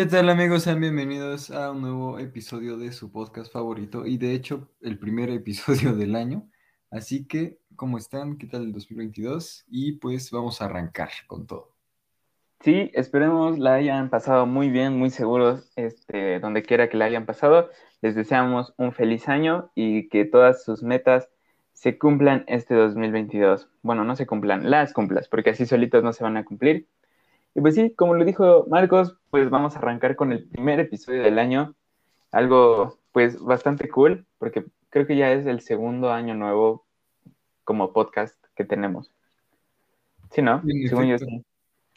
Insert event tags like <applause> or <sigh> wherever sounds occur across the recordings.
¿Qué tal amigos? Sean bienvenidos a un nuevo episodio de su podcast favorito y de hecho el primer <laughs> episodio del año. Así que, ¿cómo están? ¿Qué tal el 2022? Y pues vamos a arrancar con todo. Sí, esperemos la hayan pasado muy bien, muy seguros, este, donde quiera que la hayan pasado. Les deseamos un feliz año y que todas sus metas se cumplan este 2022. Bueno, no se cumplan, las cumplas, porque así solitos no se van a cumplir. Y pues sí, como lo dijo Marcos, pues vamos a arrancar con el primer episodio del año. Algo pues bastante cool, porque creo que ya es el segundo año nuevo como podcast que tenemos. Sí, ¿no? En Según yo efecto. sí.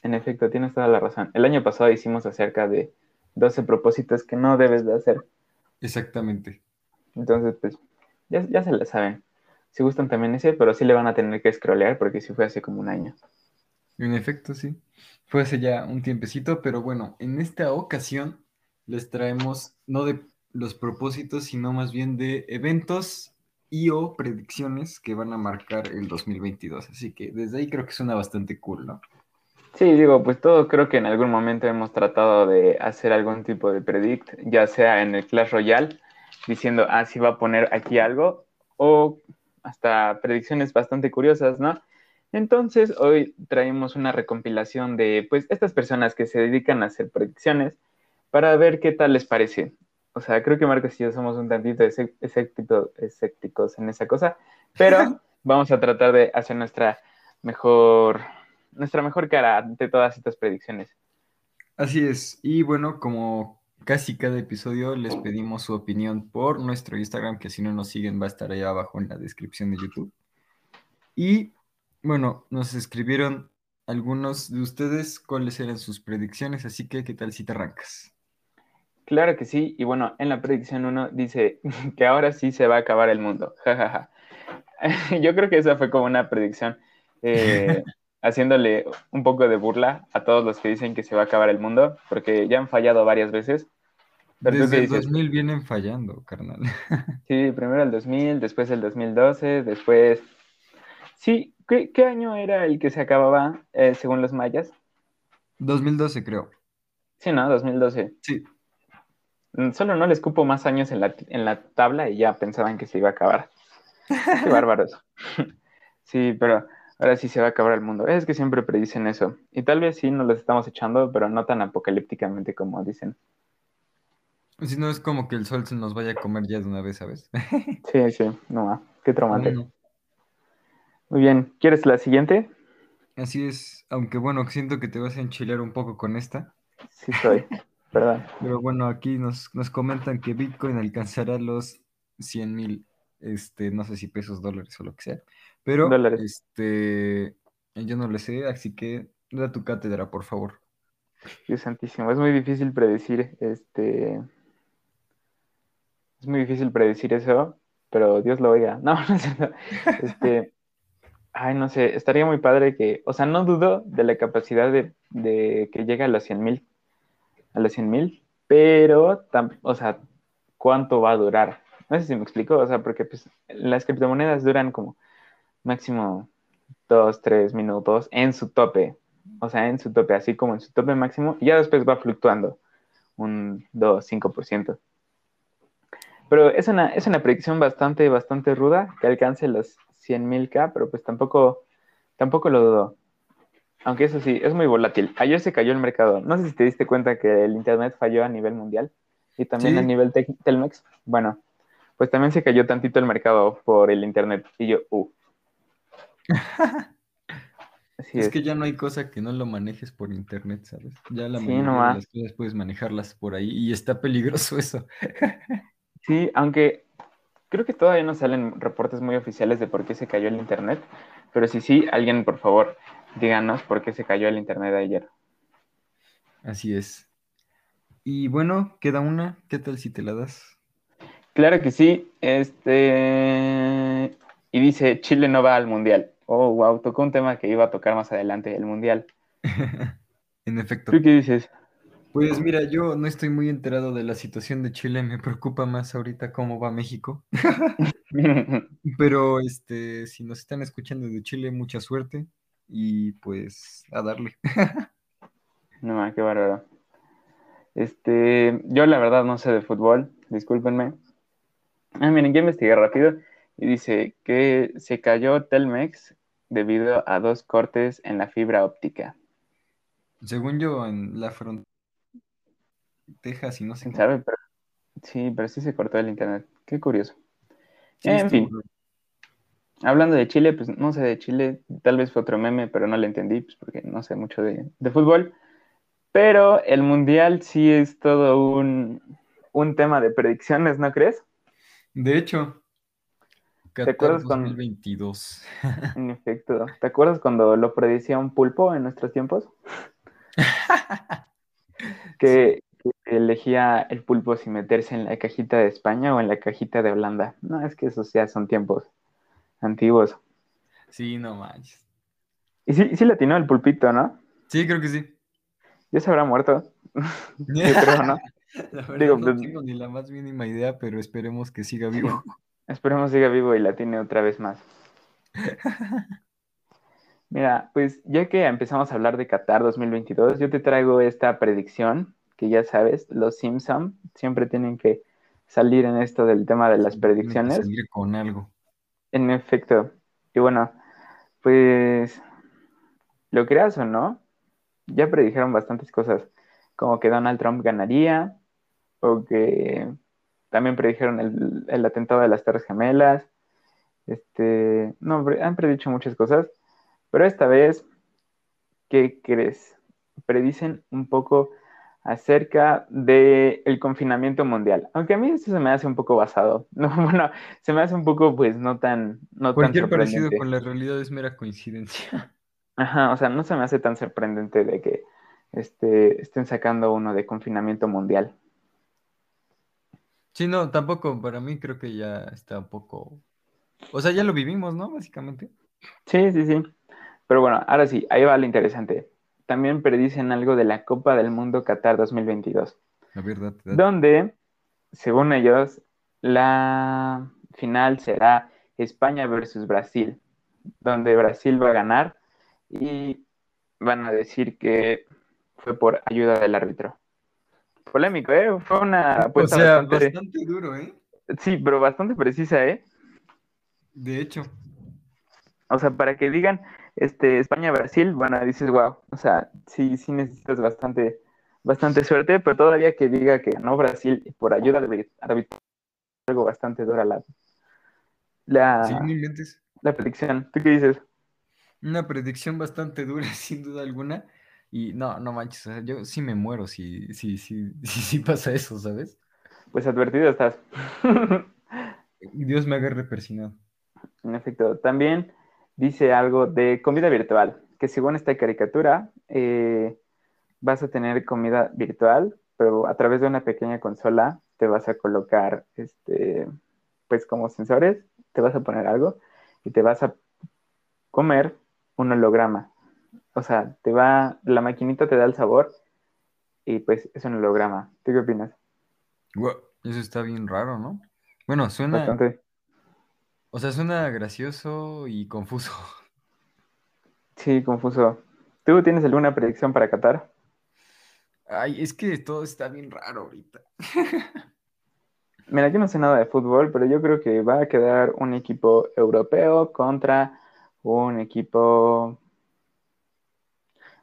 En efecto, tienes toda la razón. El año pasado hicimos acerca de 12 propósitos que no debes de hacer. Exactamente. Entonces, pues, ya, ya se la saben. Si gustan también ese, pero sí le van a tener que scrollear porque sí fue hace como un año. En efecto, sí. Fue hace ya un tiempecito, pero bueno, en esta ocasión les traemos no de los propósitos, sino más bien de eventos y o predicciones que van a marcar el 2022. Así que desde ahí creo que suena bastante cool, ¿no? Sí, digo, pues todo creo que en algún momento hemos tratado de hacer algún tipo de predict, ya sea en el Clash Royale, diciendo, ah, sí va a poner aquí algo, o hasta predicciones bastante curiosas, ¿no? Entonces, hoy traemos una recompilación de, pues, estas personas que se dedican a hacer predicciones para ver qué tal les parece. O sea, creo que Marcos y yo somos un tantito escépticos en esa cosa, pero <laughs> vamos a tratar de hacer nuestra mejor, nuestra mejor cara ante todas estas predicciones. Así es. Y bueno, como casi cada episodio, les pedimos su opinión por nuestro Instagram, que si no nos siguen va a estar ahí abajo en la descripción de YouTube. Y bueno, nos escribieron algunos de ustedes cuáles eran sus predicciones, así que ¿qué tal si te arrancas? Claro que sí, y bueno, en la predicción 1 dice <laughs> que ahora sí se va a acabar el mundo. Ja, ja, ja. Yo creo que esa fue como una predicción eh, <laughs> haciéndole un poco de burla a todos los que dicen que se va a acabar el mundo, porque ya han fallado varias veces. Pero Desde el dices? 2000 vienen fallando, carnal. <laughs> Sí, primero el 2000, después el 2012, después... Sí, ¿qué, qué año era el que se acababa eh, según los mayas? 2012 creo. Sí, ¿no? 2012. Sí, Mm, Solo no les cupo más años en la, en la tabla y ya pensaban que se iba a acabar. Qué bárbaros. <laughs> Sí, pero ahora sí se va a acabar el mundo. Es que siempre predicen eso. Y tal vez sí nos los estamos echando, pero no tan apocalípticamente como dicen. si no es como que el sol se nos vaya a comer ya de una vez, ¿sabes? <laughs> Sí, sí, no, qué traumante. Muy bien, ¿quieres la siguiente? Así es, aunque bueno, siento que te vas a enchilar un poco con esta. Sí soy, <laughs> perdón. Pero bueno, aquí nos, nos comentan que Bitcoin alcanzará los 100 mil, este, no sé si pesos, dólares o lo que sea. Pero, Dólares. este, yo no le sé, así que da tu cátedra, por favor. Dios santísimo, es muy difícil predecir, este... Es muy difícil predecir eso, pero Dios lo oiga. <laughs> No, no es cierto. Este... Ay, no sé, estaría muy padre que, o sea, no dudo de la capacidad de, que llegue a los 100 mil, a los 100 mil, pero, o sea, ¿cuánto va a durar? No sé si me explico, o sea, porque pues las criptomonedas duran como máximo dos, tres minutos en su tope, o sea, en su tope, así como en su tope máximo, y ya después va fluctuando un 2, 5%. Pero es una, es una predicción bastante, bastante ruda que alcance los 100.000 K, pero pues tampoco, tampoco lo dudo. Aunque eso sí, es muy volátil. Ayer se cayó el mercado. No sé si te diste cuenta que el Internet falló a nivel mundial y también Sí. a nivel Telmex. Bueno, pues también se cayó tantito el mercado por el Internet. Y yo, uh. <laughs> Así Es es. que ya no hay cosa que no lo manejes por internet, ¿sabes? Ya la Sí, mayoría no de va. las cosas puedes manejarlas por ahí y está peligroso eso. <laughs> Sí, aunque creo que todavía no salen reportes muy oficiales de por qué se cayó el internet, pero sí, sí, alguien por favor, díganos por qué se cayó el internet ayer. Así es. Y bueno, queda una. ¿Qué tal si te la das? Claro que sí, este... Y dice, Chile no va al mundial. Oh, wow, tocó un tema que iba a tocar más adelante, el mundial. <laughs> En efecto. ¿Tú qué dices? Pues mira, yo no estoy muy enterado de la situación de Chile, me preocupa más ahorita cómo va México. <laughs> <laughs> Pero este, si nos están escuchando de Chile, mucha suerte y pues a darle. <laughs> No, qué bárbaro. Este, yo la verdad no sé de fútbol, discúlpenme. Ah, miren, ya investigué rápido y dice que se cayó Telmex debido a dos cortes en la fibra óptica. Según yo, en la frontera Texas y no sé ¿Quién qué. sabe? Pero, sí, pero sí se cortó el internet. Qué curioso. Sí, en fin, hablando de Chile, pues no sé de Chile, tal vez fue otro meme, pero no lo entendí, pues porque no sé mucho de, de fútbol. Pero el Mundial sí es todo un, un tema de predicciones, ¿no crees? De hecho, Qatar acuerdas con- 2022. En efecto. ¿Te acuerdas cuando lo predecía un pulpo en nuestros tiempos? <laughs> Que elegía el pulpo si meterse en la cajita de España o en la cajita de Holanda. No, es que esos ya son tiempos antiguos. Sí, no manches. Y sí, sí le atinó el pulpito, ¿no? Sí, creo que sí. Ya se habrá muerto. <laughs> Yo creo, ¿no? La verdad Digo, no pues- tengo ni la más mínima idea, pero esperemos que siga vivo. <laughs> Esperemos siga vivo y la tiene otra vez más. <laughs> Mira, pues ya que empezamos a hablar de Qatar 2022, yo te traigo esta predicción, que ya sabes, los Simpson siempre tienen que salir en esto del tema de las predicciones. salir con algo. En efecto. Y bueno, pues lo creas o no, ya predijeron bastantes cosas, como que Donald Trump ganaría, o que también predijeron el, el atentado de las Torres Gemelas. Este, no, han predicho muchas cosas, pero esta vez, ¿qué crees? Predicen un poco acerca del confinamiento mundial. Aunque a mí eso se me hace un poco basado. <laughs> No, bueno, se me hace un poco, pues, no tan, no tan Cualquier parecido sorprendente. con la realidad es mera coincidencia. <laughs> Ajá, o sea, no se me hace tan sorprendente de que este, estén sacando uno de confinamiento mundial. Sí, no, tampoco, para mí creo que ya está un poco... O sea, ya lo vivimos, ¿no? Básicamente. Sí, sí, sí. Pero bueno, ahora sí, ahí va lo interesante. También predicen algo de la Copa del Mundo Qatar 2022, La verdad. donde, según ellos, la final será España versus Brasil, donde Brasil va a ganar y van a decir que fue por ayuda del árbitro. Polémico, ¿eh? Fue una O apuesta sea, bastante, bastante duro, ¿eh? sí, pero bastante precisa, ¿eh? De hecho. O sea, para que digan este, España-Brasil, bueno, dices, wow, o sea, sí, sí necesitas bastante, bastante suerte, pero todavía que diga que no Brasil por ayuda del árbitro, algo bastante dura la, la, Sí, la predicción. ¿Tú qué dices? Una predicción bastante dura, <laughs> sin duda alguna. Y no, no manches, o sea, yo sí me muero si, si, si, <laughs> si, si pasa eso, ¿sabes? Pues advertido estás. <laughs> Dios me agarre persinado. En efecto, también dice algo de comida virtual, que según esta caricatura, eh, vas a tener comida virtual, pero a través de una pequeña consola te vas a colocar, este, pues como sensores, te vas a poner algo y te vas a comer un holograma. O sea, te va, la maquinita te da el sabor y pues es un holograma. ¿Tú qué opinas? Eso está bien raro, ¿no? Bueno, suena, Bastante. O sea, suena gracioso y confuso. <laughs> Sí, confuso. ¿Tú tienes alguna predicción para Qatar? Ay, es que todo está bien raro ahorita. <laughs> Mira, yo no sé nada de fútbol, pero yo creo que va a quedar un equipo europeo contra un equipo...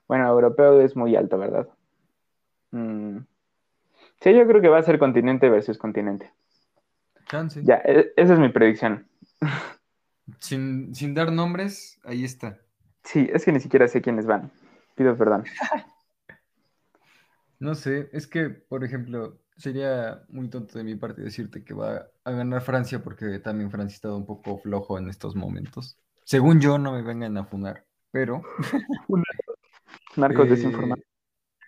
Bueno, europeo es muy alto, ¿verdad? Mm. Sí, yo creo que va a ser continente versus continente. Chance. Ya, e- esa es mi predicción. Sin, sin dar nombres, ahí está. Sí, es que ni siquiera sé quiénes van. Pido perdón. <laughs> No sé, es que, por ejemplo, sería muy tonto de mi parte decirte que va a ganar Francia porque también Francia ha estado un poco flojo en estos momentos. Según yo, no me vengan a funar, pero <laughs> Narcos eh, desinformados.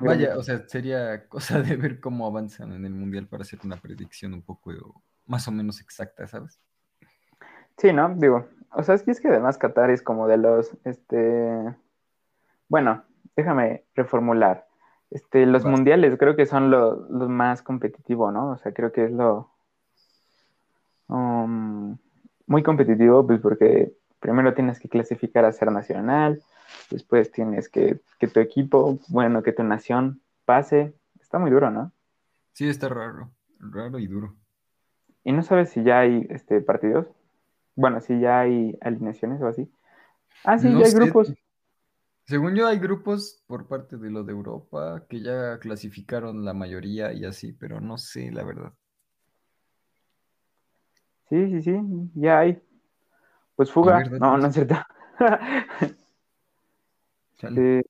vaya, o sea, sería cosa de ver cómo avanzan en el Mundial para hacer una predicción un poco más o menos exacta, ¿sabes? Sí, ¿no? Digo, o sea, es que es que además Qatar es como de los, este, bueno, déjame reformular. Este, los mundiales creo que son lo, lo más competitivo, ¿no? O sea, creo que es lo um, muy competitivo, pues porque primero tienes que clasificar a ser nacional, después tienes que que tu equipo, bueno, que tu nación pase, Está muy duro, ¿no? Sí, está raro, raro y duro. ¿Y no sabes si ya hay este, partidos? Bueno, si ya hay alineaciones o así. Ah, sí, No ya hay sé, grupos. Según yo hay grupos por parte de lo de Europa que ya clasificaron la mayoría y así, pero no sé, la verdad. Sí, sí, sí, ya hay. Pues fuga. ver, No, no es cierto. <laughs> Eh,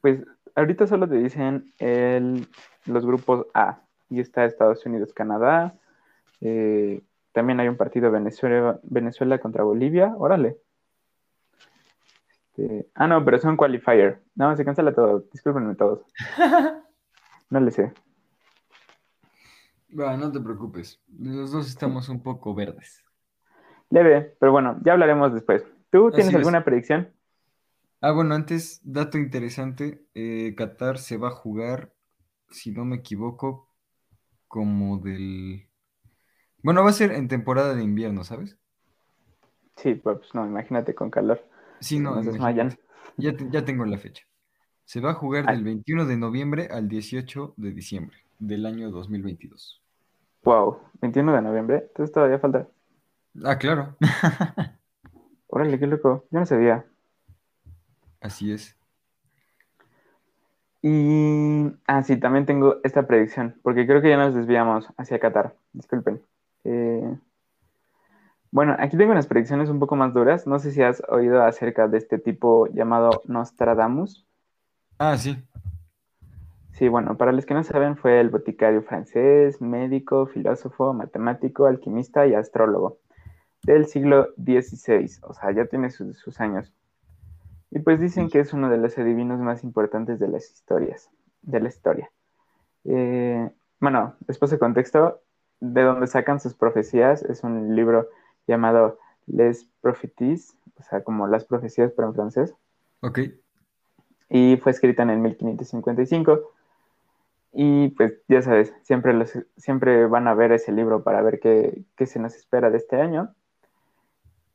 pues ahorita solo te dicen el, los grupos A. Y está Estados Unidos, Canadá. eh, también hay un partido Venezuela, Venezuela contra Bolivia. Órale. Este, ah, no, pero son qualifier. No, se cancela todo. Discúlpenme todos. <laughs> No le sé. Va, no te preocupes. Los dos estamos un poco verdes. Leve, pero bueno, ya hablaremos después. ¿Tú Así tienes es. alguna predicción? Ah, bueno, antes, dato interesante, eh, Qatar se va a jugar, si no me equivoco, como del... Bueno, va a ser en temporada de invierno, ¿sabes? Sí, pues no, imagínate con calor. Sí, no, nos desmayan. Ya, te- ya tengo la fecha. Se va a jugar del 21 de noviembre al 18 de diciembre del año 2022. Wow, 21 de noviembre. Entonces todavía falta. Ah, claro. <laughs> Órale, qué loco. Yo no sabía. Así es. Y, ah, sí, también tengo esta predicción, porque creo que ya nos desviamos hacia Qatar. Disculpen. Eh, bueno, aquí tengo unas predicciones un poco más duras. No sé si has oído acerca de este tipo llamado Nostradamus. Ah, sí. Sí, bueno, para los que no saben, fue el boticario francés, médico, filósofo, matemático, alquimista y astrólogo del siglo XVI. O sea, ya tiene sus, sus años. Y pues dicen que es uno de los adivinos más importantes de las historias, de la historia. Eh, bueno, después de contexto, de donde sacan sus profecías, es un libro llamado Les Prophéties, o sea, como las profecías, pero en francés, Ok. y fue escrita en el 1555. Y pues ya sabes, siempre, los, siempre van a ver ese libro para ver qué, qué se nos espera de este año.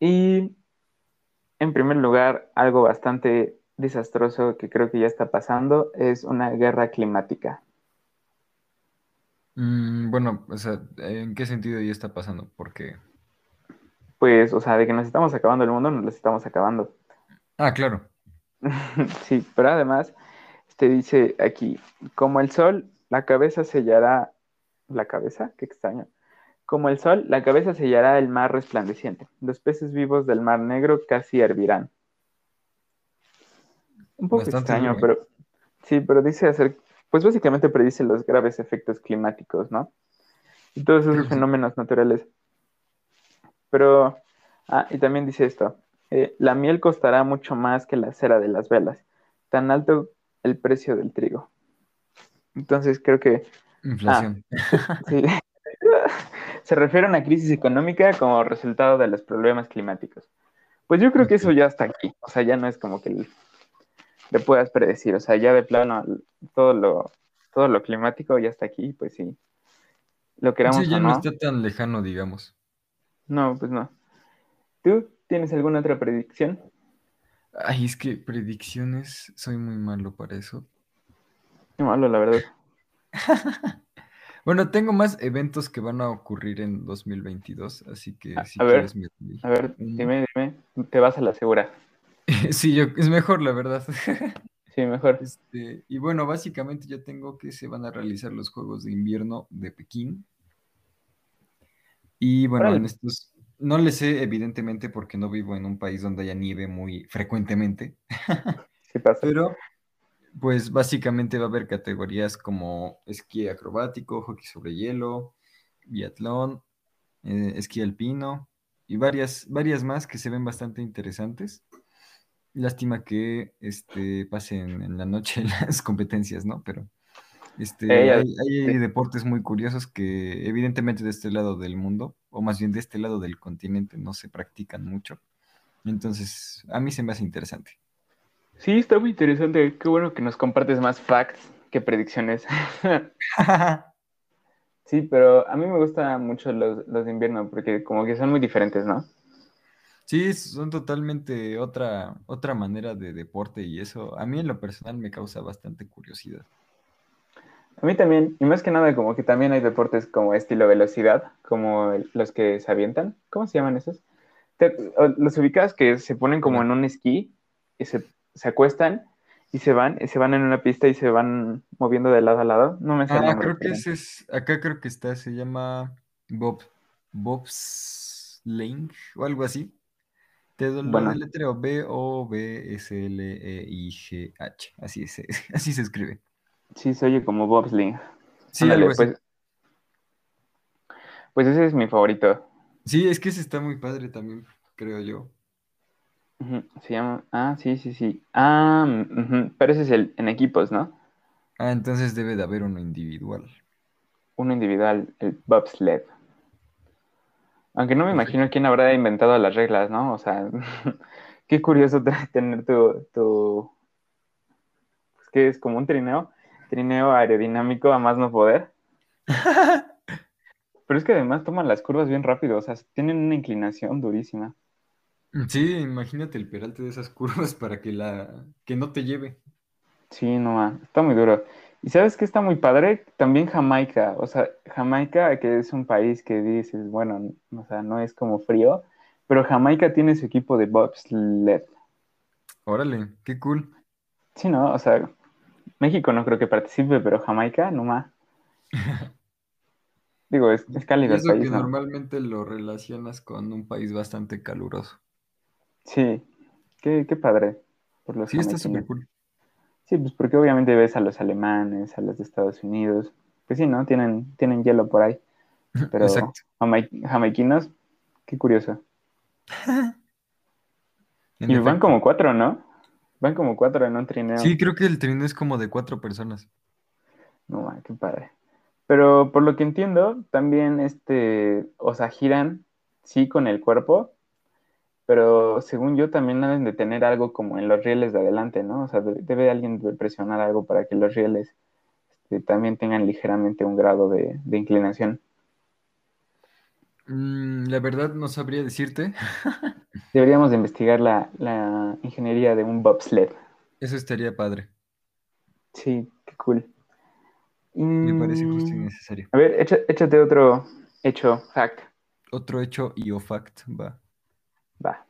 Y en primer lugar, algo bastante desastroso que creo que ya está pasando es una guerra climática. Mm, bueno, o sea, ¿en qué sentido ya está pasando? Porque... Pues, o sea, de que nos estamos acabando el mundo, nos lo estamos acabando. Ah, claro. <laughs> Sí, pero además, te dice aquí, como el sol, la cabeza sellará, ¿la cabeza? Qué extraño. Como el sol, la cabeza sellará el mar resplandeciente. Los peces vivos del mar negro casi hervirán. Un poco Bastante extraño, pero sí, pero dice hacer, pues básicamente predice los graves efectos climáticos, ¿no? Y todos esos fenómenos naturales. Pero, ah, y también dice esto, eh, la miel costará mucho más que la cera de las velas, tan alto el precio del trigo. Entonces creo que Inflación. sí, <laughs> se refiere a una crisis económica como resultado de los problemas climáticos. Pues yo creo que eso ya está aquí, o sea, ya no es como que le, le puedas predecir, o sea, ya de plano todo lo, todo lo climático ya está aquí, pues sí, lo queramos Sí, ya o no no, está tan lejano, digamos. no, pues no. ¿Tú tienes alguna otra predicción? Ay, es que predicciones, soy muy malo para eso. Qué malo, la verdad. <laughs> Bueno, tengo más eventos que van a ocurrir en 2022, así que A- si a ver, quieres me doy A ver, dime, dime, te vas a la segura. <laughs> Sí, yo, es mejor, la verdad. <laughs> Sí, mejor. Este, y bueno, básicamente yo tengo que se van a realizar los Juegos de Invierno de Pekín. Y bueno, en estos, no le sé evidentemente porque no vivo en un país donde haya nieve muy frecuentemente, <laughs> Sí pasa. pero pues básicamente va a haber categorías como esquí acrobático, hockey sobre hielo, biatlón, eh, esquí alpino y varias, varias más que se ven bastante interesantes. Lástima que este, pasen en la noche <laughs> las competencias, ¿no? Pero este, hay deportes muy curiosos que evidentemente de este lado del mundo, o más bien de este lado del continente, no se practican mucho. Entonces, a mí se me hace interesante. Sí, está muy interesante. Qué bueno que nos compartes más facts que predicciones. <laughs> <laughs> Sí, pero a mí me gustan mucho los, los de invierno porque como que son muy diferentes, ¿no? Sí, son totalmente otra, otra manera de deporte y eso a mí en lo personal me causa bastante curiosidad. A mí también, y más que nada como que también hay deportes como estilo velocidad, como el- los que se avientan. ¿Cómo se llaman esos? Te- los ubicas que se ponen como en un esquí y se, se acuestan y se van, y se van en una pista y se van moviendo de lado a lado. No me sé el Ah, nombre, creo que ese es, acá creo que está, se llama Bob, Bobsling o algo así. Te lo Bueno. deletreo B-O-B-S-L-E-I-G-H. Así es, <laughs> así se escribe. Sí, se oye como bobsleigh. Sí, Ándale, algo así. pues, pues ese es mi favorito. Sí, es que ese está muy padre también, creo yo. Se llama. Ah, sí, sí, sí. Ah, pero ese es el en equipos, ¿no? Ah, entonces debe de haber uno individual. Uno individual, el bobsled. Aunque no me Perfecto. imagino quién habrá inventado las reglas, ¿no? O sea, <laughs> qué curioso te- tener tu, tu, pues que es como un trineo, trineo aerodinámico a más no poder. <laughs> Pero es que además toman las curvas bien rápido, o sea, tienen una inclinación durísima. Sí, imagínate el peralte de esas <laughs> curvas para que la que no te lleve. Sí, no, ma, está muy duro. Y sabes que está muy padre, también Jamaica, o sea, Jamaica que es un país que dices, bueno, o sea, no es como frío, pero Jamaica tiene su equipo de bobsled. Órale, qué cool. Sí, ¿no? O sea, México no creo que participe, pero Jamaica, no más. <laughs> Digo, es, es cálido el que país, ¿no? normalmente lo relacionas con un país bastante caluroso. Sí, qué, qué padre por los Sí, está súper cool. Sí, pues porque obviamente ves a los alemanes, a los de Estados Unidos, pues sí, ¿no? Tienen, tienen hielo por ahí, <laughs> pero Exacto. jamaiquinos, qué curioso. <laughs> Y van como cuatro, ¿no? Van como cuatro en un trineo. Sí, creo que el trineo es como de cuatro personas. No, qué padre. Pero por lo que entiendo, también este, o sea, giran, sí, con el cuerpo, pero según yo también deben de tener algo como en los rieles de adelante, ¿no? O sea, debe, debe alguien de presionar algo para que los rieles este, también tengan ligeramente un grado de, de inclinación. Mm, la verdad no sabría decirte. <laughs> Deberíamos de investigar la, la ingeniería de un bobsled. Eso estaría padre. Sí, qué cool. Me parece justo y Mm, necesario. A ver, échate otro hecho, fact. Otro hecho y o fact va. Va.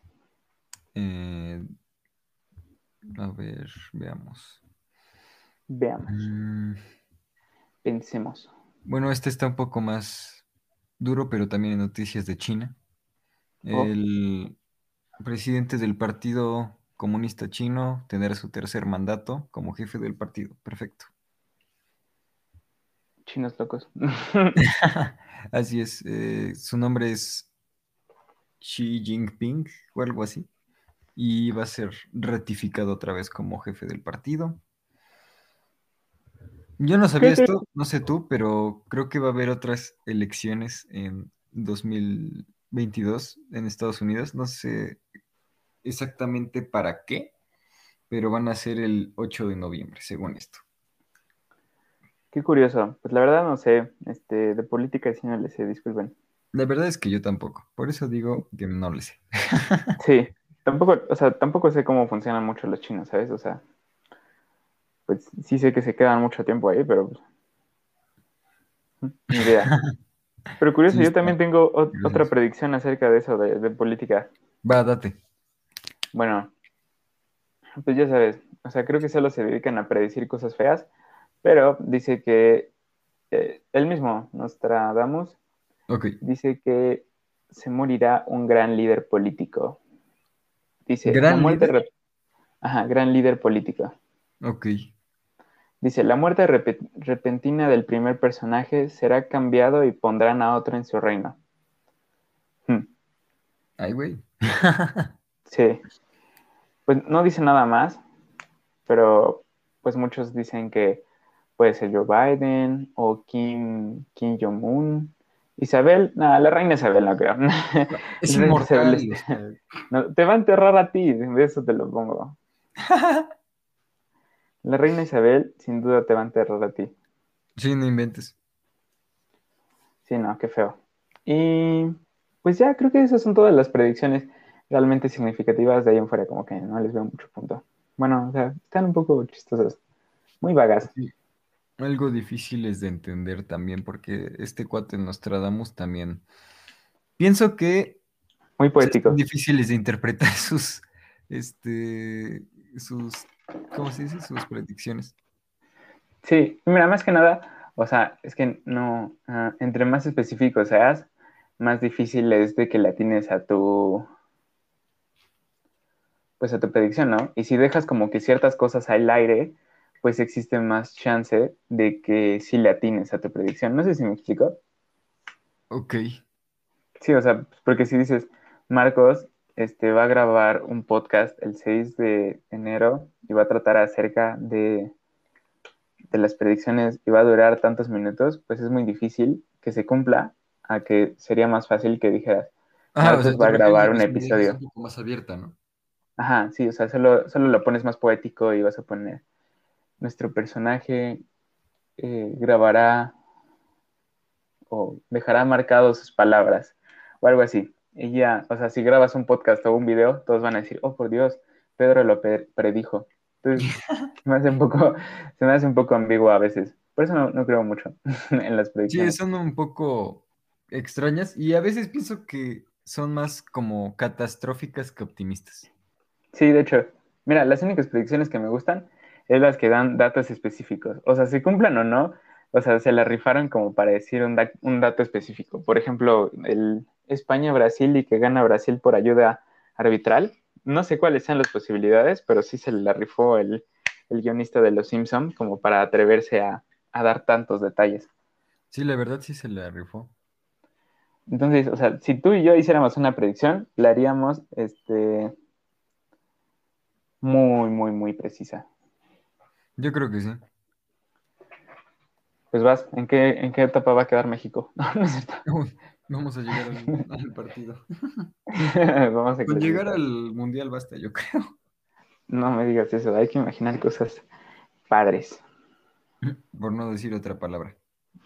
Eh, a ver, veamos. Veamos, Mm, pensemos. bueno, este está un poco más duro, pero también en noticias de China. Oh. El presidente del Partido Comunista Chino tendrá su tercer mandato como jefe del partido. Perfecto. Chinos locos. <laughs> Así es. eh, su nombre es Xi Jinping o algo así. Y va a ser ratificado otra vez como jefe del partido. Yo no sabía esto, no sé tú, pero creo que va a haber otras elecciones en 2022 en Estados Unidos. No sé exactamente para qué, pero van a ser el 8 de noviembre, según esto. Qué curioso. Pues la verdad no sé. Este, de política sí no le sé, disculpen. La verdad es que yo tampoco, por eso digo que no le sé. <laughs> Sí, tampoco, o sea, tampoco sé cómo funcionan mucho los chinos, ¿sabes? O sea, pues sí sé que se quedan mucho tiempo ahí, pero pues, ni idea. <laughs> Pero curioso, Sí, yo también tengo otra predicción acerca de eso, de, de política. Va, date. Bueno, pues ya sabes, o sea, creo que solo se dedican a predecir cosas feas, pero dice que eh, él mismo, Nostradamus, Ok. dice que se morirá un gran líder político. Dice, ¿Gran la muerte líder? Ajá, gran líder político. Ok. Dice, la muerte repe- repentina del primer personaje será cambiado y pondrán a otro en su reino. Hmm, Ay, güey. <laughs> sí. Pues no dice nada más, pero pues muchos dicen que puede ser Joe Biden o Kim, Kim Jong-un. Isabel, nada, la reina Isabel no creo. <laughs> Es inmortal. Isabel, no, te va a enterrar a ti, de eso te lo pongo. <laughs> La reina Isabel sin duda te va a enterrar a ti. Sí, no inventes. Sí, no, qué feo. Y pues ya creo que esas son todas las predicciones realmente significativas de ahí en fuera, como que no les veo mucho punto. Bueno, o sea, están un poco chistosas, muy vagas. Algo difíciles de entender también, porque este cuate Nostradamus también. Pienso que Muy poético. son difíciles de interpretar <laughs> sus, este, sus, ¿cómo se dice? Sus predicciones. Sí, mira, más que nada, o sea, es que no, ah, entre más específico seas, más difícil es de que la tienes a tu, pues a tu predicción, ¿no? Y si dejas como que ciertas cosas al aire, pues existe más chance de que sí le atines a tu predicción. No sé si me explico. Ok. Sí, o sea, porque si dices, Marcos, este, va a grabar un podcast el 6 de enero y va a tratar acerca de, de las predicciones y va a durar tantos minutos, pues es muy difícil que se cumpla a que sería más fácil que dijeras, Ajá, Marcos va a grabar un episodio. es un poco más abierta, ¿no? Ajá, sí, o sea, solo, solo lo pones más poético y vas a poner, nuestro personaje eh, grabará o dejará marcados sus palabras o algo así. Y ya, o sea, si grabas un podcast o un video, todos van a decir, oh, por Dios, Pedro lo predijo. Entonces, <laughs> se me hace un poco, se me hace un poco ambiguo a veces. Por eso no, no creo mucho <laughs> en las Sí, predicciones. son un poco extrañas y a veces pienso que son más como catastróficas que optimistas. Sí, de hecho, mira, las únicas predicciones que me gustan es las que dan datos específicos. O sea, si cumplan o no, o sea, se la rifaron como para decir un, da- un dato específico. Por ejemplo, el España-Brasil y que gana Brasil por ayuda arbitral. No sé cuáles sean las posibilidades, pero sí se la rifó el, el guionista de Los Simpson como para atreverse a, a dar tantos detalles. Sí, la verdad sí se la rifó. Entonces, o sea, si tú y yo hiciéramos una predicción, la haríamos este, muy, muy, muy precisa. Yo creo que sí. Pues vas, ¿en qué, en qué etapa va a quedar México? <laughs> No, no es cierto. <laughs> Vamos a llegar al, al partido. <laughs> Vamos a Con llegar al mundial basta, yo creo. No me digas eso, hay que imaginar cosas padres. Por no decir otra palabra.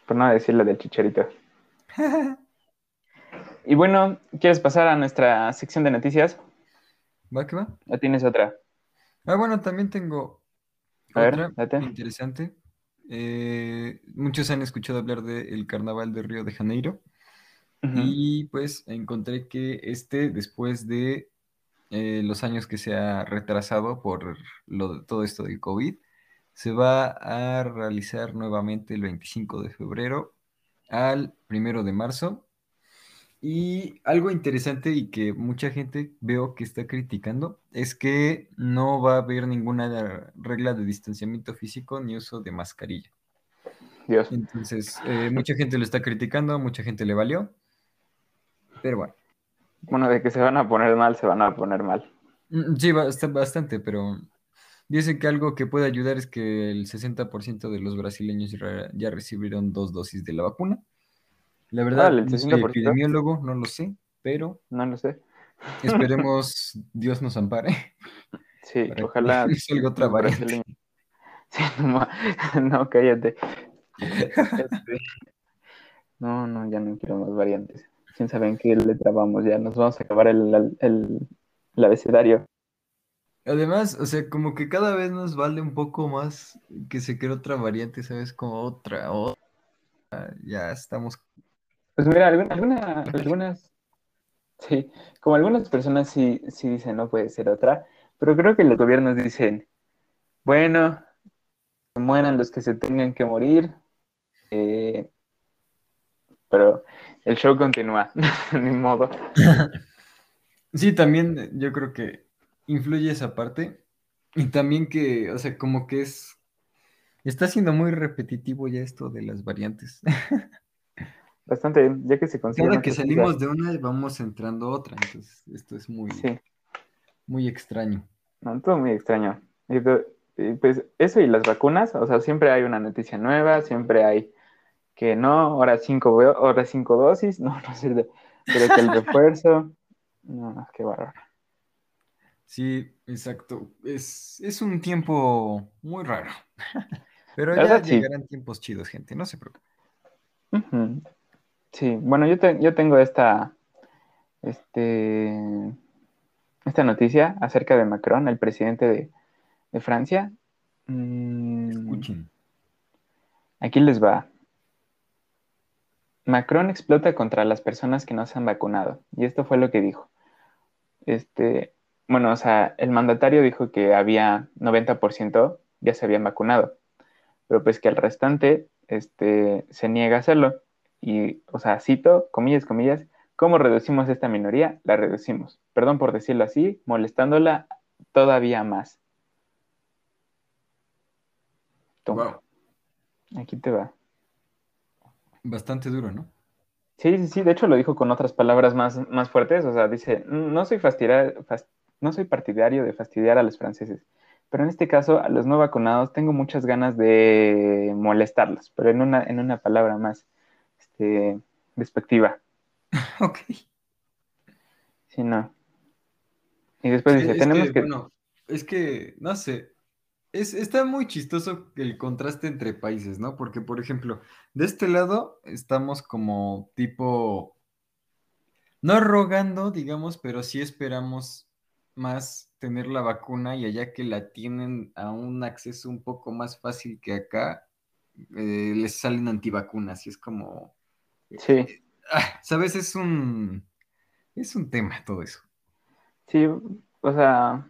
Por no decir lo del chicharito. Y bueno, ¿quieres pasar a nuestra sección de noticias? ¿Va que va? ¿O tienes otra? Ah, bueno, también tengo A ver, otra date. interesante. Eh, muchos han escuchado hablar del carnaval de Río de Janeiro. Y pues encontré que este, después de eh, los años que se ha retrasado por lo de- todo esto del COVID, se va a realizar nuevamente el 25 de febrero al 1 de marzo. Y algo interesante y que mucha gente veo que está criticando es que no va a haber ninguna regla de distanciamiento físico ni uso de mascarilla. Dios. Entonces, eh, mucha gente lo está criticando, mucha gente le valió. Pero bueno, Bueno, de que se van a poner mal, se van a poner mal. Mm, sí, bast- bastante, pero dicen que algo que puede ayudar es que el 60% de los brasileños ya recibieron dos dosis de la vacuna. La verdad, Órale, el no soy 60%. epidemiólogo, no lo sé, pero No lo sé. esperemos <laughs> Dios nos ampare. Sí, para ojalá. <laughs> salga otra variante. <laughs> Sí, no, no, cállate. Este, No, no, ya no quiero más variantes. Quién sabe en qué letra vamos ya. Nos vamos a acabar el, el, el- el abecedario. Además, o sea, como que cada vez nos vale un poco más que se cree otra variante, ¿sabes? Como otra, otra. Ya estamos. Pues mira, alguna, alguna- <laughs> algunas, sí, como algunas personas sí, sí dicen no puede ser otra, pero creo que los gobiernos dicen, bueno, mueran los que se tengan que morir, eh, pero el show continúa, <laughs> ni modo. Sí, también yo creo que influye esa parte. Y también que, o sea, como que es. Está siendo muy repetitivo ya esto de las variantes. <laughs> Bastante, ya que se consiguen Cada que salimos de una, vamos entrando a otra. Entonces, esto es muy, Sí, muy extraño. no, todo muy extraño. Y, pues eso y las vacunas, o sea, siempre hay una noticia nueva, siempre hay que no, ahora cinco, ahora cinco dosis, <laughs> no, no cierto, pero que el <laughs> refuerzo, no, qué bárbaro. Sí, exacto. Es, es un tiempo muy raro. <laughs> Pero ya sí. llegarán tiempos chidos, gente. No se preocupen. Ujú. Sí, bueno, yo, te- yo tengo esta, este, esta noticia acerca de Macron, el presidente de, de Francia. Mm, Escuchen. Aquí les va. Macron explota contra las personas que no se han vacunado. Y esto fue lo que dijo. Este, bueno, o sea, el mandatario dijo que había 90% ya se habían vacunado, pero pues que el restante este, se niega a hacerlo. Y, o sea, cito, comillas, comillas, ¿cómo reducimos esta minoría? La reducimos. Perdón por decirlo así, molestándola todavía más. Toma. Aquí te va. Bastante duro, ¿no? Sí, sí, sí, de hecho lo dijo con otras palabras más, más fuertes, o sea, dice, no soy, no soy partidario de fastidiar a los franceses, pero en este caso a los no vacunados tengo muchas ganas de molestarlos, pero en una, en una palabra más este, despectiva. <laughs> ok. Sí, no. Y después dice, tenemos que... Bueno, es que, no sé, es, está muy chistoso el contraste entre países, ¿no? Porque, por ejemplo, de este lado estamos como tipo, no rogando, digamos, pero sí esperamos más tener la vacuna y allá que la tienen a un acceso un poco más fácil que acá, eh, les salen antivacunas y es como... Sí. Ah, Sabes, es un... Es un tema todo eso. Sí, o sea,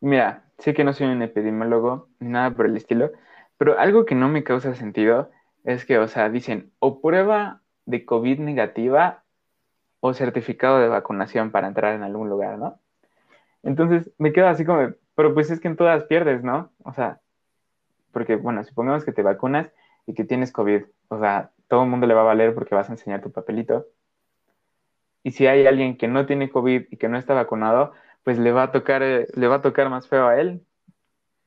mira, sé que no soy un epidemiólogo ni nada por el estilo, pero algo que no me causa sentido es que, o sea, dicen o prueba de COVID negativa o certificado de vacunación para entrar en algún lugar, ¿no? Entonces me quedo así como, pero pues es que en todas pierdes, ¿no? O sea, porque, bueno, supongamos que te vacunas y que tienes COVID, o sea, todo el mundo le va a valer porque vas a enseñar tu papelito. Y si hay alguien que no tiene COVID y que no está vacunado, pues le va a tocar, eh, le va a tocar más feo a él.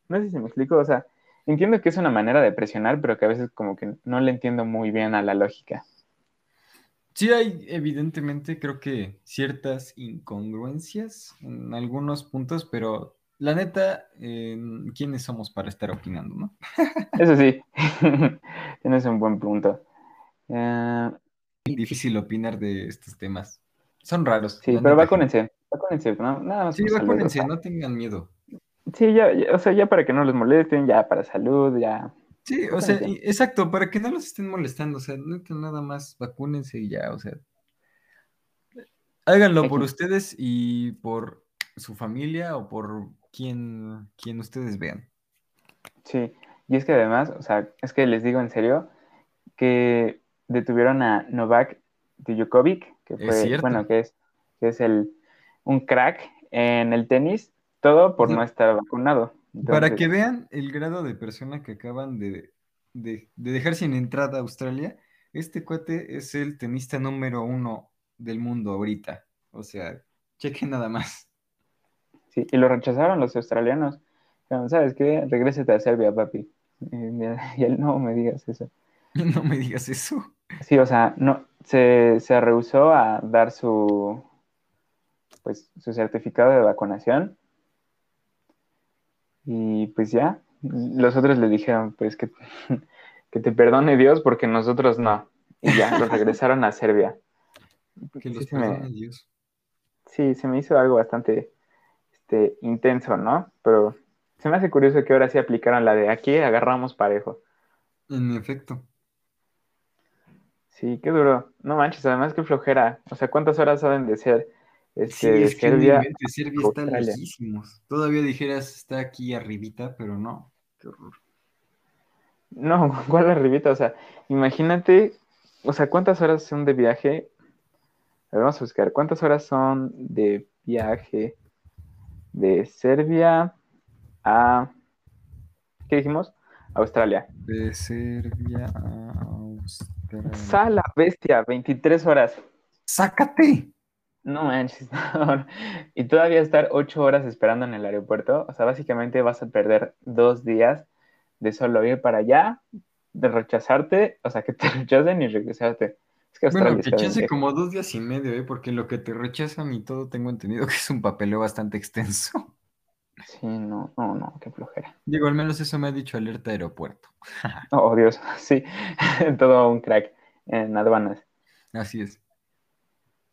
No sé si me explico, o sea, entiendo que es una manera de presionar, pero que a veces como que no le entiendo muy bien a la lógica. Sí hay evidentemente creo que ciertas incongruencias en algunos puntos, pero la neta, ¿quiénes somos para estar opinando, no? Eso sí, <laughs> tienes un buen punto. Eh, Difícil opinar de estos temas. Son raros. Sí, pero vacúnense. Vacúnense, ¿no? Nada más sí, vacúnense, no tengan miedo. Sí, ya, o sea, ya para que no les molesten, ya para salud, ya. Sí, o sea, exacto, para que no los estén molestando, o sea, nada más vacúnense y ya, o sea. Háganlo por ustedes y por su familia o por quien, quien ustedes vean. Sí, y es que además, o sea, es que les digo en serio que detuvieron a Novak Djokovic, que fue, bueno, que es, que es el un crack en el tenis, todo por no estar vacunado. Para que vean el grado de persona que acaban de, dejar sin entrada a Australia, este cuate es el tenista número uno del mundo ahorita. O sea, cheque nada más. Sí, y lo rechazaron los australianos. ¿Sabes qué? Regrésate a Serbia, papi. Y él, no me digas eso. <laughs> No me digas eso. Sí, o sea, no, se, se rehusó a dar su, pues su certificado de vacunación. Y pues ya, los otros le dijeron pues que, <laughs> que te perdone Dios porque nosotros no. Y ya, los regresaron a Serbia. Que los sí, perdone Dios. Sí, se me hizo algo bastante este, intenso, ¿no? Pero se me hace curioso que ahora sí aplicaron la de aquí agarramos parejo. En efecto. Sí, qué duro. No manches, además qué flojera. O sea, ¿cuántas horas saben de ser este, sí, Serbia, Serbia está lejísimos. Todavía dijeras está aquí arribita, pero no. Qué horror. No, <laughs> ¿cuál arribita? O sea, imagínate, o sea, ¿cuántas horas son de viaje? A ver, vamos a buscar, ¿cuántas horas son de viaje de Serbia a, ¿qué dijimos? Australia. De Serbia a. Sala bestia, 23 horas. ¡Sácate! No manches, <laughs> y todavía estar ocho horas esperando en el aeropuerto, o sea, básicamente vas a perder dos días de solo ir para allá, de rechazarte, o sea, que te <laughs> rechacen y regresarte. Es que bueno, rechace como dos días y medio, ¿eh? porque lo que te rechazan y todo tengo entendido que es un papeleo bastante extenso. Sí, no, no, no, qué flojera. Digo, al menos eso me ha dicho alerta aeropuerto. <laughs> oh, Dios, <laughs> sí, <laughs> todo un crack en aduanas. Así es.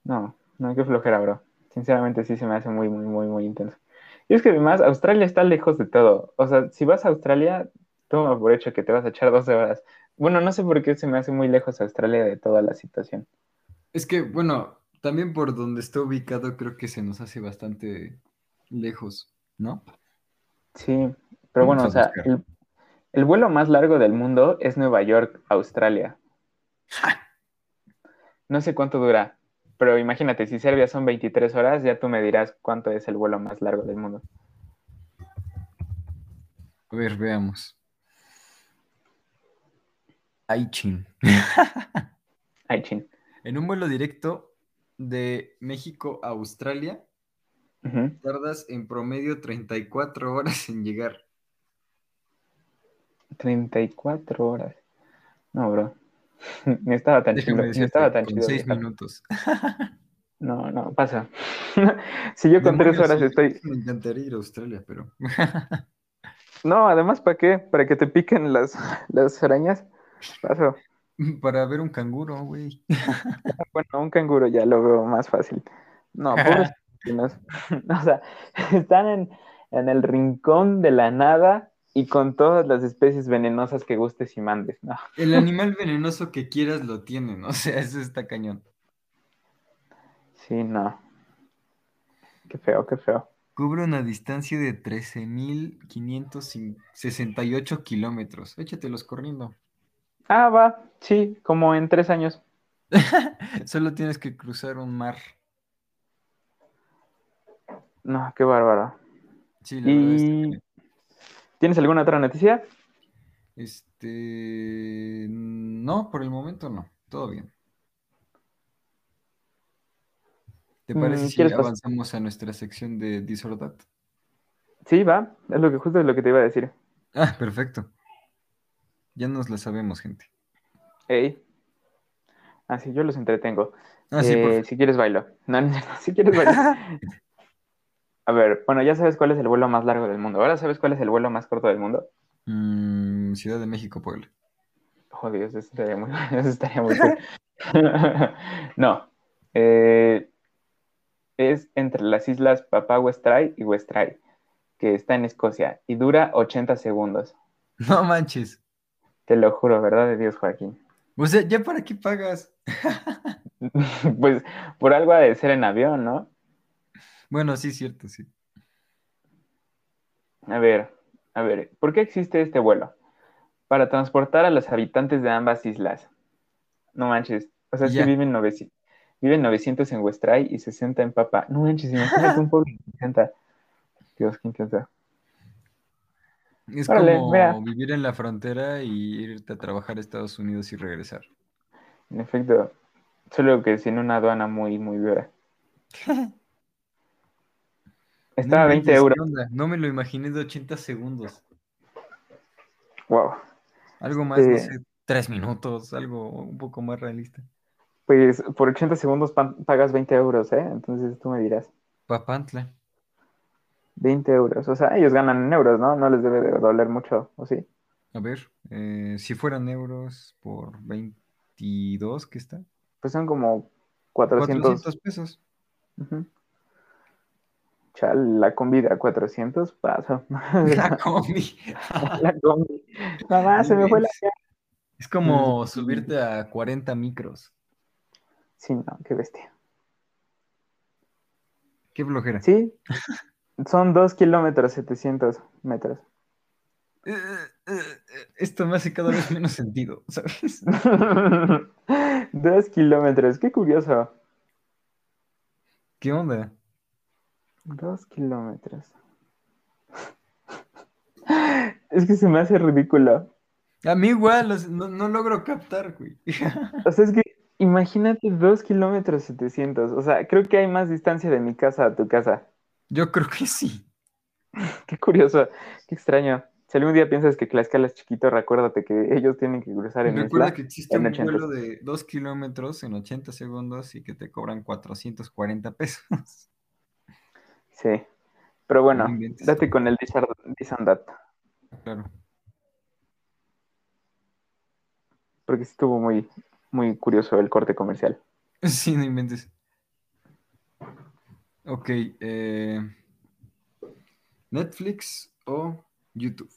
No, no, qué flojera, bro. Sinceramente sí se me hace muy, muy, muy, muy intenso. Y es que además Australia está lejos de todo. O sea, si vas a Australia, Toma por hecho que te vas a echar 12 horas. Bueno, no sé por qué se me hace muy lejos Australia de toda la situación. Es que, bueno, también por donde está ubicado creo que se nos hace bastante lejos, ¿no? Sí, pero bueno, o sea, el, el vuelo más largo del mundo es Nueva York, Australia. No sé cuánto dura, pero imagínate, si Serbia son 23 horas, ya tú me dirás cuánto es el vuelo más largo del mundo. A ver, veamos. Aichin. Aichin. En un vuelo directo de México a Australia, tardas en promedio 34 horas en llegar. 34 horas. No, bro. Ni <laughs> estaba tan chido. Ni estaba tan chido. 6 minutos. No, no, pasa. <laughs> si yo con 3 horas estoy. Me encantaría ir a Australia, pero. <laughs> no, además, ¿para qué? ¿Para que te piquen las, las arañas? Paso. Para ver un canguro, güey. bueno, un canguro ya lo veo más fácil. No, pobres <laughs> o sea, están en, en el rincón de la nada y con todas las especies venenosas que gustes y mandes, ¿no? El <laughs> animal venenoso que quieras lo tienen, o sea, eso está cañón. Sí, no. Qué feo, qué feo. Cubre una distancia de 13.568 kilómetros. Échatelos corriendo. Ah, va, sí, como en tres años. <laughs> Solo tienes que cruzar un mar. No, qué bárbaro. Sí, la y... ¿Tienes alguna otra noticia? Este. No, por el momento no. Todo bien. ¿Te mm, parece si avanzamos a nuestra sección de Disordat? Sí, va. Es lo que justo es lo que te iba a decir. Ah, perfecto. Ya nos la sabemos, gente. Ey. Ah, sí, yo los entretengo. Ah, sí, eh, si quieres bailo. No, no, si quieres bailo. <laughs> A ver, bueno, ya sabes cuál es el vuelo más largo del mundo. Ahora sabes cuál es el vuelo más corto del mundo. Mm, Ciudad de México, Puebla. Dios, eso estaría muy, <laughs> eso estaría muy cool. <laughs> no. Eh, es entre las islas Papá Westray y Westray, que está en Escocia, y dura 80 segundos. No manches. Te lo juro, ¿verdad de Dios, Joaquín? O sea, ¿ya para qué pagas? <laughs> pues por algo ha de ser en avión, ¿no? Bueno, sí, cierto, sí. A ver, a ver, ¿por qué existe este vuelo? Para transportar a los habitantes de ambas islas. No manches, o sea, es que viven 900, viven 900 en Westray y 60 en Papa. No manches, imagínate un <laughs> pueblo de 60. Dios, qué intensa. Es como vivir en la frontera y irte a trabajar a Estados Unidos y regresar. En efecto, solo que sin una aduana muy, muy dura. <laughs> Estaba a 20 euros. No me lo imaginé de 80 segundos. Wow. Algo más, no sé, 3 minutos, algo un poco más realista. Pues por 80 segundos pagas 20 euros, ¿eh? Entonces tú me dirás. Papantla. 20 euros. O sea, ellos ganan en euros, ¿no? No les debe de doler mucho, ¿o sí? A ver, eh, si fueran euros por 22, ¿qué está? Pues son como 400, 400 pesos. Chal, la combi de a 400, paso. <laughs> La <laughs> combi. la combi. Mamá, se me fue la Es como subirte a 40 micros. Sí, no, qué bestia. Qué flojera. Sí, son 2 kilómetros 700 metros. Eh, eh, eh, esto me hace cada vez menos sentido, ¿sabes? <laughs> Dos kilómetros, qué curioso. ¿Qué onda? Dos kilómetros. <laughs> es que se me hace ridículo. A mí igual, no, logro captar, güey. <laughs> o sea, es que imagínate dos kilómetros setecientos. O sea, creo que hay más distancia de mi casa a tu casa. Yo creo que sí. <laughs> qué curioso, qué extraño. Si algún día piensas que Tlaxcala es chiquito, recuérdate que ellos tienen que cruzar en Recuerda que existe un vuelo de dos kilómetros en 80 segundos y que te cobran 440 pesos. Sí. Pero bueno, date con el this Claro. Porque estuvo muy, muy curioso el corte comercial. <laughs> Sí, no inventes. Ok. Eh, ¿Netflix o YouTube?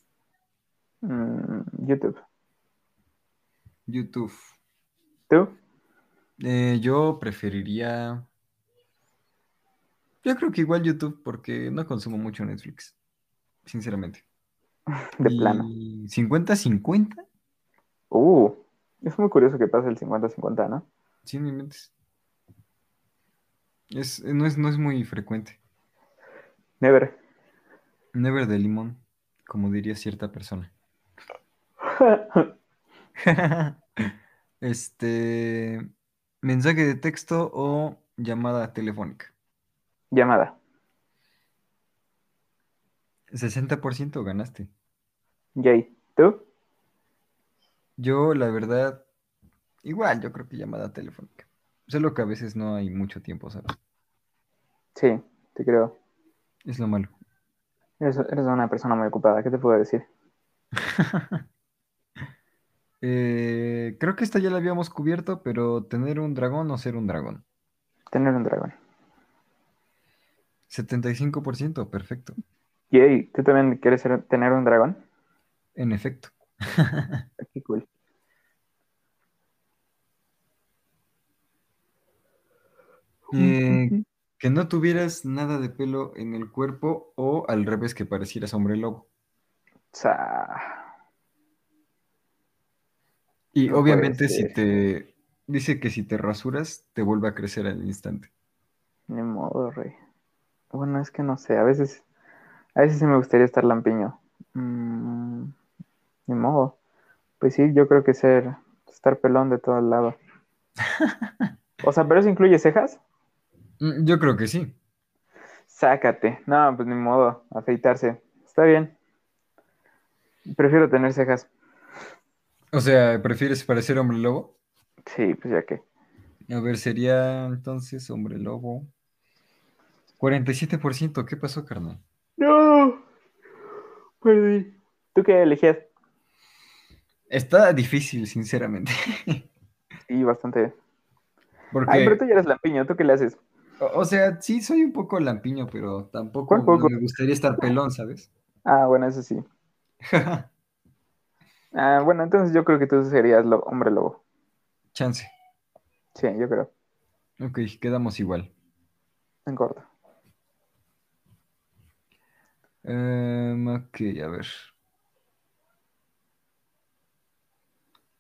Mm, YouTube. YouTube. ¿Tú? Eh, yo preferiría. Yo creo que igual YouTube, porque no consumo mucho Netflix, sinceramente. <laughs> De Y plano. 50-50, Uh, es muy curioso que pase el 50-50, ¿no? sí, no inventes. Es, no, es, no es muy frecuente. Never. Never de limón, como diría cierta persona. <laughs> <laughs> Este, mensaje de texto o llamada telefónica. Llamada. 60% ganaste. Jay. ¿Tú? Yo, la verdad, igual, yo creo que llamada telefónica. Solo que a veces no hay mucho tiempo, ¿sabes? Sí, te creo. Es lo malo. Eres, eres una persona muy ocupada, ¿qué te puedo decir? <laughs> Eh, creo que esta ya la habíamos cubierto, pero tener un dragón o ser un dragón. Tener un dragón. 75%, perfecto. Jay, ¿tú también quieres ser- tener un dragón? En efecto. <laughs> Qué cool. Eh, <laughs> que no tuvieras nada de pelo en el cuerpo o al revés que parecieras hombre lobo. Sa- Y No obviamente si te dice que si te rasuras te vuelve a crecer al instante. Ni modo, rey. Bueno, es que no sé, a veces, a veces sí me gustaría estar lampiño. Mm, ni modo. Pues sí, yo creo que ser, estar pelón de todo el lado. <laughs> O sea, ¿pero eso incluye cejas? Mm, Yo creo que sí. Sácate. No, pues ni modo, afeitarse. Está bien. Prefiero tener cejas. O sea, ¿prefieres parecer hombre lobo? Sí, pues ya que. A ver, sería entonces hombre lobo. 47%, ¿qué pasó, carnal? No, perdí. ¿Tú qué elegías? Está difícil, sinceramente. <laughs> Sí, bastante. Porque, Ay, pero tú ya eres lampiño, ¿tú qué le haces? o o sea, sí soy un poco lampiño, pero tampoco me gustaría estar pelón, ¿sabes? Ah, bueno, eso sí. <laughs> Ah, bueno, entonces yo creo que tú serías lo- hombre lobo. Chance. Sí, yo creo. Ok, quedamos igual. En corto. Em, ok, a ver.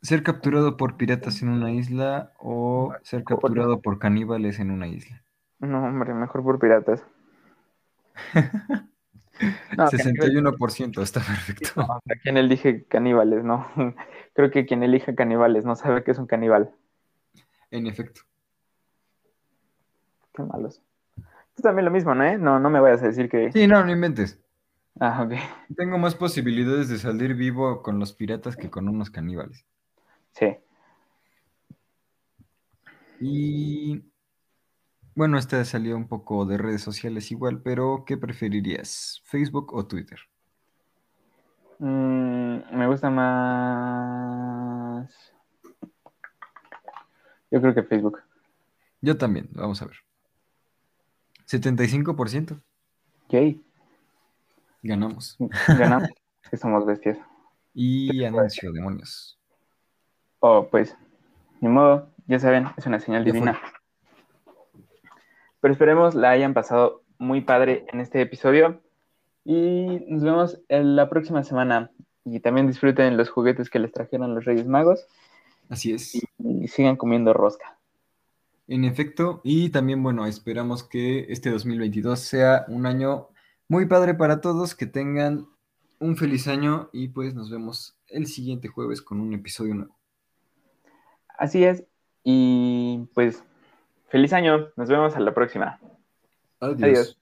Ser capturado por piratas en una isla o ser capturado por caníbales en una isla. No, hombre, mejor por piratas. <laughs> No, caníbales- 61% está perfecto. no, quien elige caníbales, no. <laughs> Creo que quien elige caníbales no sabe que es un caníbal. En efecto. Qué malos. Tú también lo mismo, ¿no? eh? No, no me vayas a decir que. Sí, no, no inventes. Ah, ok. Tengo más posibilidades de salir vivo con los piratas que con unos caníbales. Sí. Y bueno, esta salió un poco de redes sociales igual, pero ¿qué preferirías? ¿Facebook o Twitter? Mm, me gusta más. Yo creo que Facebook. Yo también, vamos a ver. 75%. Yay. Ganamos. Ganamos. que somos bestias. Y anuncio, demonios. Oh, pues, ni modo, ya saben, es una señal Ya fue. divina. Pero esperemos la hayan pasado muy padre en este episodio. Y nos vemos en la próxima semana. Y también disfruten los juguetes que les trajeron los Reyes Magos. Así es. Y sigan comiendo rosca. En efecto, y también, bueno, esperamos que este 2022 sea un año muy padre para todos, que tengan un feliz año y pues nos vemos el siguiente jueves con un episodio nuevo. Así es. Y pues, feliz año. Nos vemos a la próxima. Adiós. Adiós.